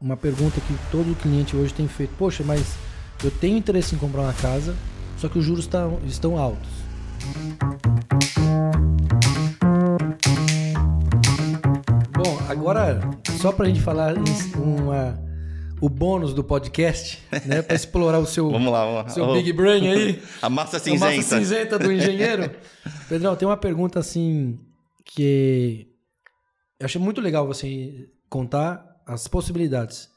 uma pergunta que todo cliente hoje tem feito. Poxa, mas eu tenho interesse em comprar uma casa, só que os juros tá, estão altos. Bom, agora, só para a gente falar uma, o bônus do podcast, né? Para explorar o seu, vamos lá, vamos lá. seu. Big Brain aí. A massa cinzenta. A massa cinzenta do engenheiro. Pedrão, tem uma pergunta assim que eu achei muito legal você contar as possibilidades.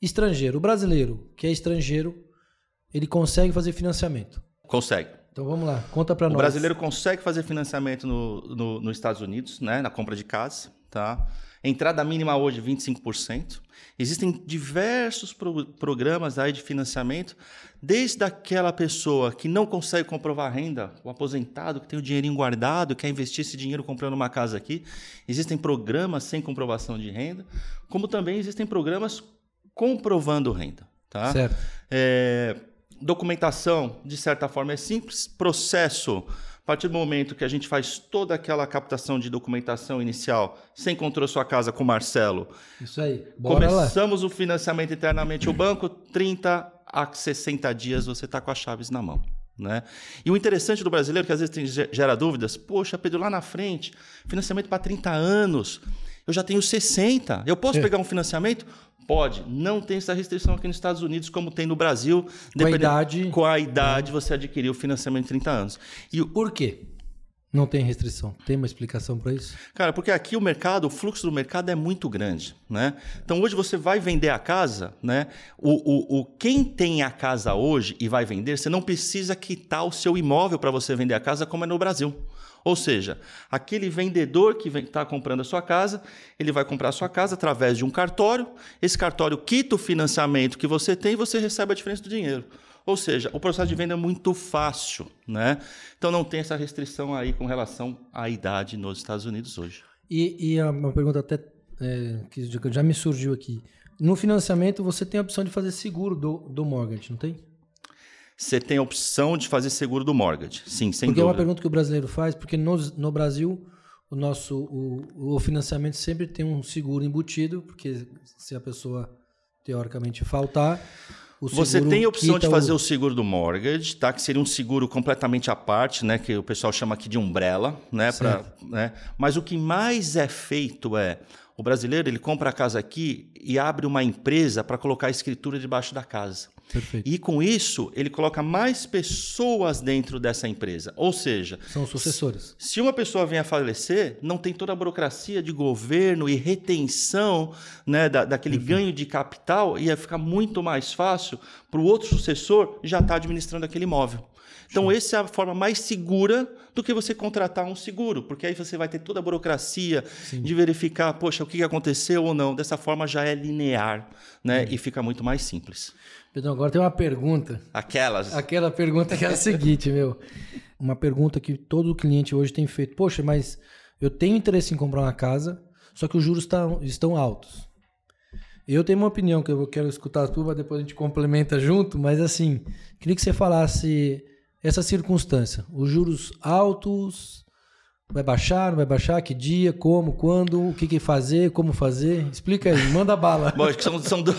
Estrangeiro, o brasileiro que é estrangeiro, ele consegue fazer financiamento? Consegue. Então vamos lá, conta para nós. O brasileiro consegue fazer financiamento no, no, nos Estados Unidos, né, na compra de casa, tá? Entrada mínima hoje 25%. Existem diversos pro programas aí de financiamento, desde aquela pessoa que não consegue comprovar renda, o aposentado que tem o dinheirinho guardado, quer investir esse dinheiro comprando uma casa aqui. Existem programas sem comprovação de renda, como também existem programas comprovando renda. Tá? Certo. É, documentação, de certa forma, é simples. Processo partir do momento que a gente faz toda aquela captação de documentação inicial, você encontrou sua casa com o Marcelo. Isso aí. Bora começamos lá. o financiamento internamente o banco, 30 a 60 dias você está com as chaves na mão. Né? E o interessante do brasileiro, que às vezes tem, gera dúvidas, poxa, Pedro, lá na frente, financiamento para 30 anos, eu já tenho 60, eu posso é. pegar um financiamento? Pode. Não tem essa restrição aqui nos Estados Unidos, como tem no Brasil. Com a idade. Com a idade, você adquiriu o financiamento de 30 anos. E por quê? Não tem restrição. Tem uma explicação para isso? Cara, porque aqui o mercado, o fluxo do mercado é muito grande, né? Então hoje você vai vender a casa, né? O, o, o quem tem a casa hoje e vai vender, você não precisa quitar o seu imóvel para você vender a casa como é no Brasil. Ou seja, aquele vendedor que está comprando a sua casa, ele vai comprar a sua casa através de um cartório. Esse cartório quita o financiamento que você tem e você recebe a diferença do dinheiro. Ou seja, o processo de venda é muito fácil, né? Então não tem essa restrição aí com relação à idade nos Estados Unidos hoje. E, e uma pergunta até é, que já me surgiu aqui. No financiamento você tem a opção de fazer seguro do, do mortgage, não tem? você tem a opção de fazer seguro do mortgage. Sim, sem porque dúvida. é uma pergunta que o brasileiro faz, porque no, no Brasil o nosso o, o financiamento sempre tem um seguro embutido, porque se a pessoa teoricamente faltar, você tem a opção de fazer o... o... seguro do mortgage, tá? Que seria um seguro completamente à parte, né? Que o pessoal chama aqui de umbrella, né? Pra, né? Mas o que mais é feito é o brasileiro ele compra a casa aqui e abre uma empresa para colocar a escritura debaixo da casa. Perfeito. E com isso, ele coloca mais pessoas dentro dessa empresa. Ou seja, são sucessores. Se uma pessoa vem a falecer, não tem toda a burocracia de governo e retenção né, da, daquele ganho de capital, ia ficar muito mais fácil para o outro sucessor já estar tá administrando aquele imóvel. Então, Sim. essa é a forma mais segura do que você contratar um seguro, porque aí você vai ter toda a burocracia Sim. de verificar, poxa, o que aconteceu ou não. Dessa forma já é linear, né? E fica muito mais simples. Pedro, agora tem uma pergunta. Aquelas. Aquela pergunta que é a seguinte, meu. Uma pergunta que todo cliente hoje tem feito. Poxa, mas eu tenho interesse em comprar uma casa, só que os juros tá, estão altos. Eu tenho uma opinião que eu quero escutar a tua, mas depois a gente complementa junto, mas assim, queria que você falasse essa circunstância. Os juros altos, Vai baixar, não vai baixar? Que dia, como, quando, o que, que fazer, como fazer? Explica aí, manda bala. Bom, acho que são, são, du...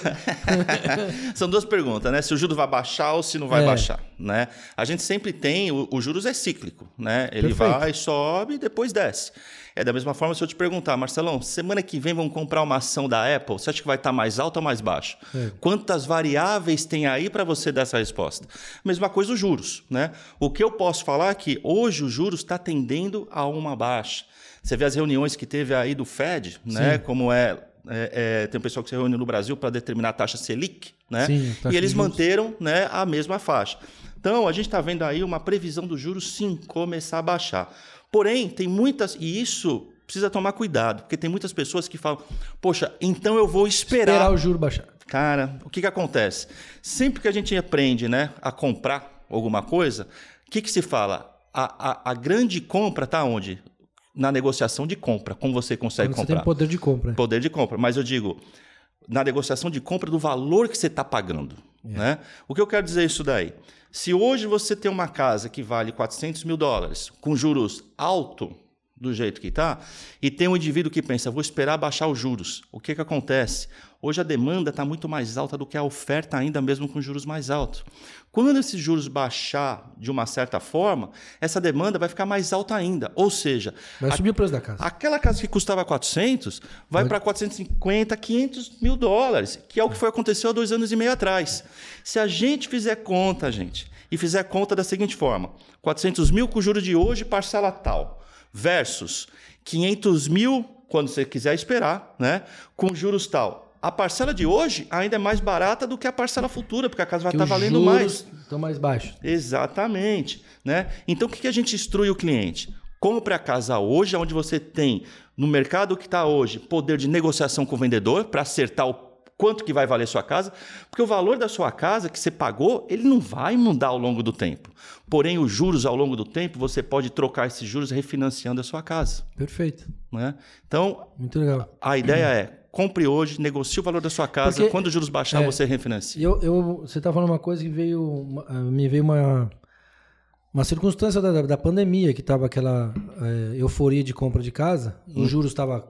são duas perguntas, né? Se o juros vai baixar ou se não vai é. baixar, né? A gente sempre tem, o, o juros é cíclico, né? Ele Perfeito. vai, sobe e depois desce. É da mesma forma se eu te perguntar, Marcelão, semana que vem vamos comprar uma ação da Apple, você acha que vai estar mais alta ou mais baixa? É. Quantas variáveis tem aí para você dar essa resposta? Mesma coisa os juros, né? O que eu posso falar é que hoje o juros está tendendo a uma baixa. Você vê as reuniões que teve aí do Fed, né? Como é é, é, tem um pessoal que se reúne no Brasil para determinar a taxa Selic, né? Sim, e eles manteram né, a mesma faixa. Então, a gente está vendo aí uma previsão do juros sim começar a baixar. Porém, tem muitas, e isso precisa tomar cuidado, porque tem muitas pessoas que falam: Poxa, então eu vou esperar. Esperar o juro baixar. Cara, o que, que acontece? Sempre que a gente aprende né, a comprar alguma coisa, o que, que se fala? A, a, a grande compra está onde? Na negociação de compra, como você consegue Quando comprar. Você tem poder de compra. Poder de compra. Mas eu digo, na negociação de compra do valor que você está pagando. É. Né? O que eu quero dizer isso daí? Se hoje você tem uma casa que vale 400 mil dólares com juros alto, do jeito que está, e tem um indivíduo que pensa, vou esperar baixar os juros. O que, que acontece? Hoje a demanda está muito mais alta do que a oferta, ainda mesmo com juros mais altos. Quando esses juros baixar de uma certa forma, essa demanda vai ficar mais alta ainda. Ou seja, vai subir o preço da casa. Aquela casa que custava 400 vai para 450, 500 mil dólares, que é o que foi aconteceu há dois anos e meio atrás. Se a gente fizer conta, gente, e fizer conta da seguinte forma: 400 mil com o juro de hoje, parcela tal, versus 500 mil quando você quiser esperar, né? Com juros tal a parcela de hoje ainda é mais barata do que a parcela futura, porque a casa vai estar valendo mais. Estão mais baixos. Exatamente. Né? Então, o que a gente instrui o cliente? Compre a casa hoje, onde você tem, no mercado que está hoje, poder de negociação com o vendedor para acertar o quanto que vai valer sua casa, porque o valor da sua casa que você pagou, ele não vai mudar ao longo do tempo. Porém, os juros ao longo do tempo, você pode trocar esses juros refinanciando a sua casa. Perfeito. Né? Então, Muito legal. a ideia é compre hoje, negocie o valor da sua casa. Porque, Quando os juros baixar, é, você refinancia. Eu, eu, você está falando uma coisa que veio, ah, me veio uma, uma circunstância da, da pandemia, que estava aquela é, euforia de compra de casa, hum. os juros estavam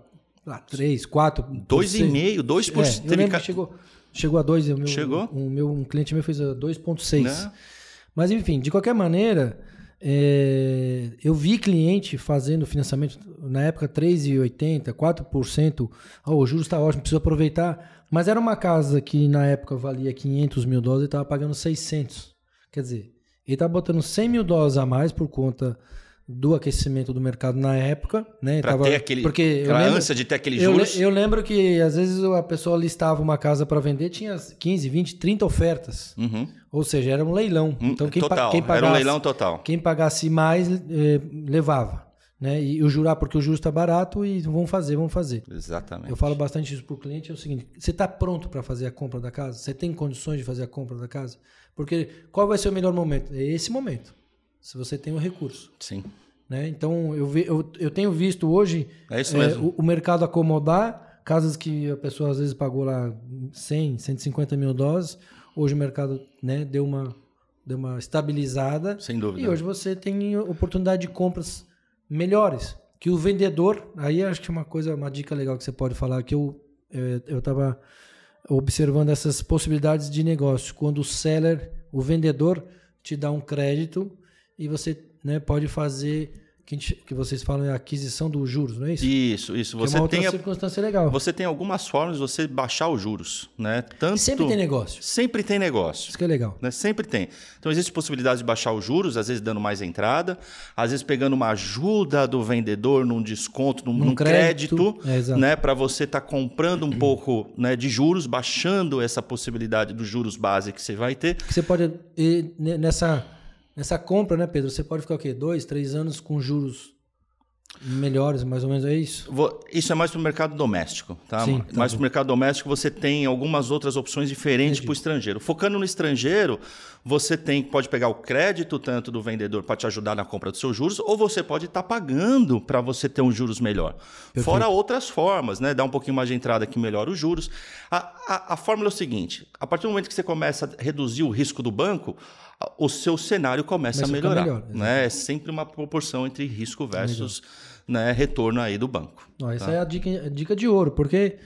lá, 3, 4... 2,5%, 2%. É, eu lembro que chegou, chegou a 2, o meu, chegou? Um, meu, um cliente meu fez 2,6%. Né? Mas, enfim, de qualquer maneira... É, eu vi cliente fazendo financiamento na época 3,80%, 4%. Oh, o juros está ótimo, preciso aproveitar. Mas era uma casa que na época valia 500 mil dólares e estava pagando 600. Quer dizer, ele estava botando 100 mil dólares a mais por conta do aquecimento do mercado na época, né? Pra ter aquele, porque aquela lembro, ânsia de ter aquele juros. Eu, eu, lembro que às vezes a pessoa listava uma casa para vender, tinha 15, 20, 30 ofertas. Uhum. Ou seja, era um leilão. Hum, então quem, total, quem pagasse, era um leilão total. Quem pagasse mais eh, levava. Né? E o jurar, porque o juros está barato e vão fazer, vão fazer. Exatamente. Eu falo bastante isso para o cliente, é o seguinte, você está pronto para fazer a compra da casa? Você tem condições de fazer a compra da casa? Porque qual vai ser o melhor momento? É esse momento, se você tem o recurso. Sim. Né? Então, eu, vi, eu, eu tenho visto hoje é. É, o, o, mercado acomodar casas que a pessoa às vezes pagou lá 100, 150 mil dólares. Hoje o mercado né, deu, uma, deu uma estabilizada. Sem dúvida. E hoje você tem oportunidade de compras melhores. Que o vendedor, aí acho que é uma coisa, uma dica legal que você pode falar, que eu é, eu estava observando essas possibilidades de negócio. Quando o seller, o vendedor, te dá um crédito e você né, pode fazer que, gente, que vocês falam é aquisição dos juros, não é isso? Isso, isso. Você é uma tem outra circunstância legal. Você tem algumas formas de você baixar os juros, né? Tanto sempre tem negócio. Sempre tem negócio. Isso que é legal. Né? Sempre tem. Então existe possibilidade de baixar os juros, às vezes dando mais entrada, às vezes pegando uma ajuda do vendedor num desconto, num, num crédito, crédito é, né? Para você estar tá comprando um pouco, né, de juros, baixando essa possibilidade dos juros base que você vai ter. Que você pode nessa Nessa compra, né, Pedro? Você pode ficar o quê? Dois, três anos com juros melhores, mais ou menos, é isso? Isso é mais para o mercado doméstico, tá? Sim, tá mais para o mercado doméstico você tem algumas outras opções diferentes para o estrangeiro. Focando no estrangeiro, você tem pode pegar o crédito tanto do vendedor para te ajudar na compra dos seus juros, ou você pode estar tá pagando para você ter um juros melhor. Perfeito. Fora outras formas, né? Dar um pouquinho mais de entrada que melhora os juros. A, a, a fórmula é o seguinte: a partir do momento que você começa a reduzir o risco do banco, o seu cenário começa, começa a melhorar. Melhor, né? É sempre uma proporção entre risco versus né, retorno aí do banco. Não, essa tá? é a dica, a dica de ouro, porque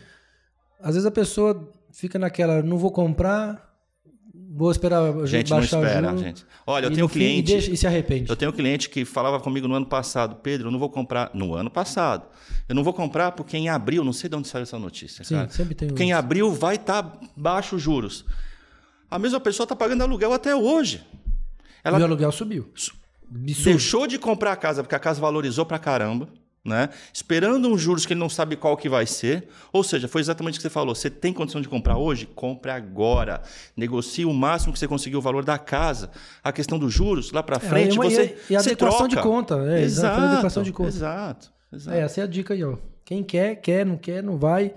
às vezes a pessoa fica naquela, não vou comprar, vou esperar a gente baixar não espera, gente. Olha, eu tenho um cliente e, deixa, e, se arrepende. Eu tenho um cliente que falava comigo no ano passado, Pedro, eu não vou comprar no ano passado. Eu não vou comprar porque em abril, não sei de onde saiu essa notícia, Sim, cara. sempre tem. Porque em abril vai estar tá baixo os juros. A mesma pessoa está pagando aluguel até hoje. Ela o aluguel subiu. Deixou de comprar a casa porque a casa valorizou pra caramba. Né? Esperando uns juros que ele não sabe qual que vai ser. Ou seja, foi exatamente o que você falou. Você tem condição de comprar hoje? Compre agora. Negocie o máximo que você conseguir o valor da casa. A questão dos juros, lá para é, frente, é, você. E a adequação de conta. É, exato, adequação de conta. Exato, exato. É, essa é a dica aí, ó. Quem quer, quer, não quer, não vai.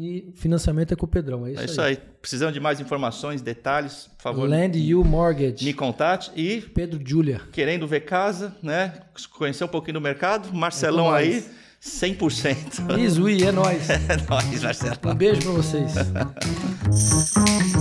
E financiamento é com o Pedrão. É isso, é isso aí. aí. Precisando de mais informações, detalhes, por favor. Land You Mortgage. Me contate. E. Pedro Julia. Querendo ver casa, né? Conhecer um pouquinho do mercado. Marcelão é aí. 100%. Isui, é nóis. É nóis, Marcelo. Um beijo pra vocês.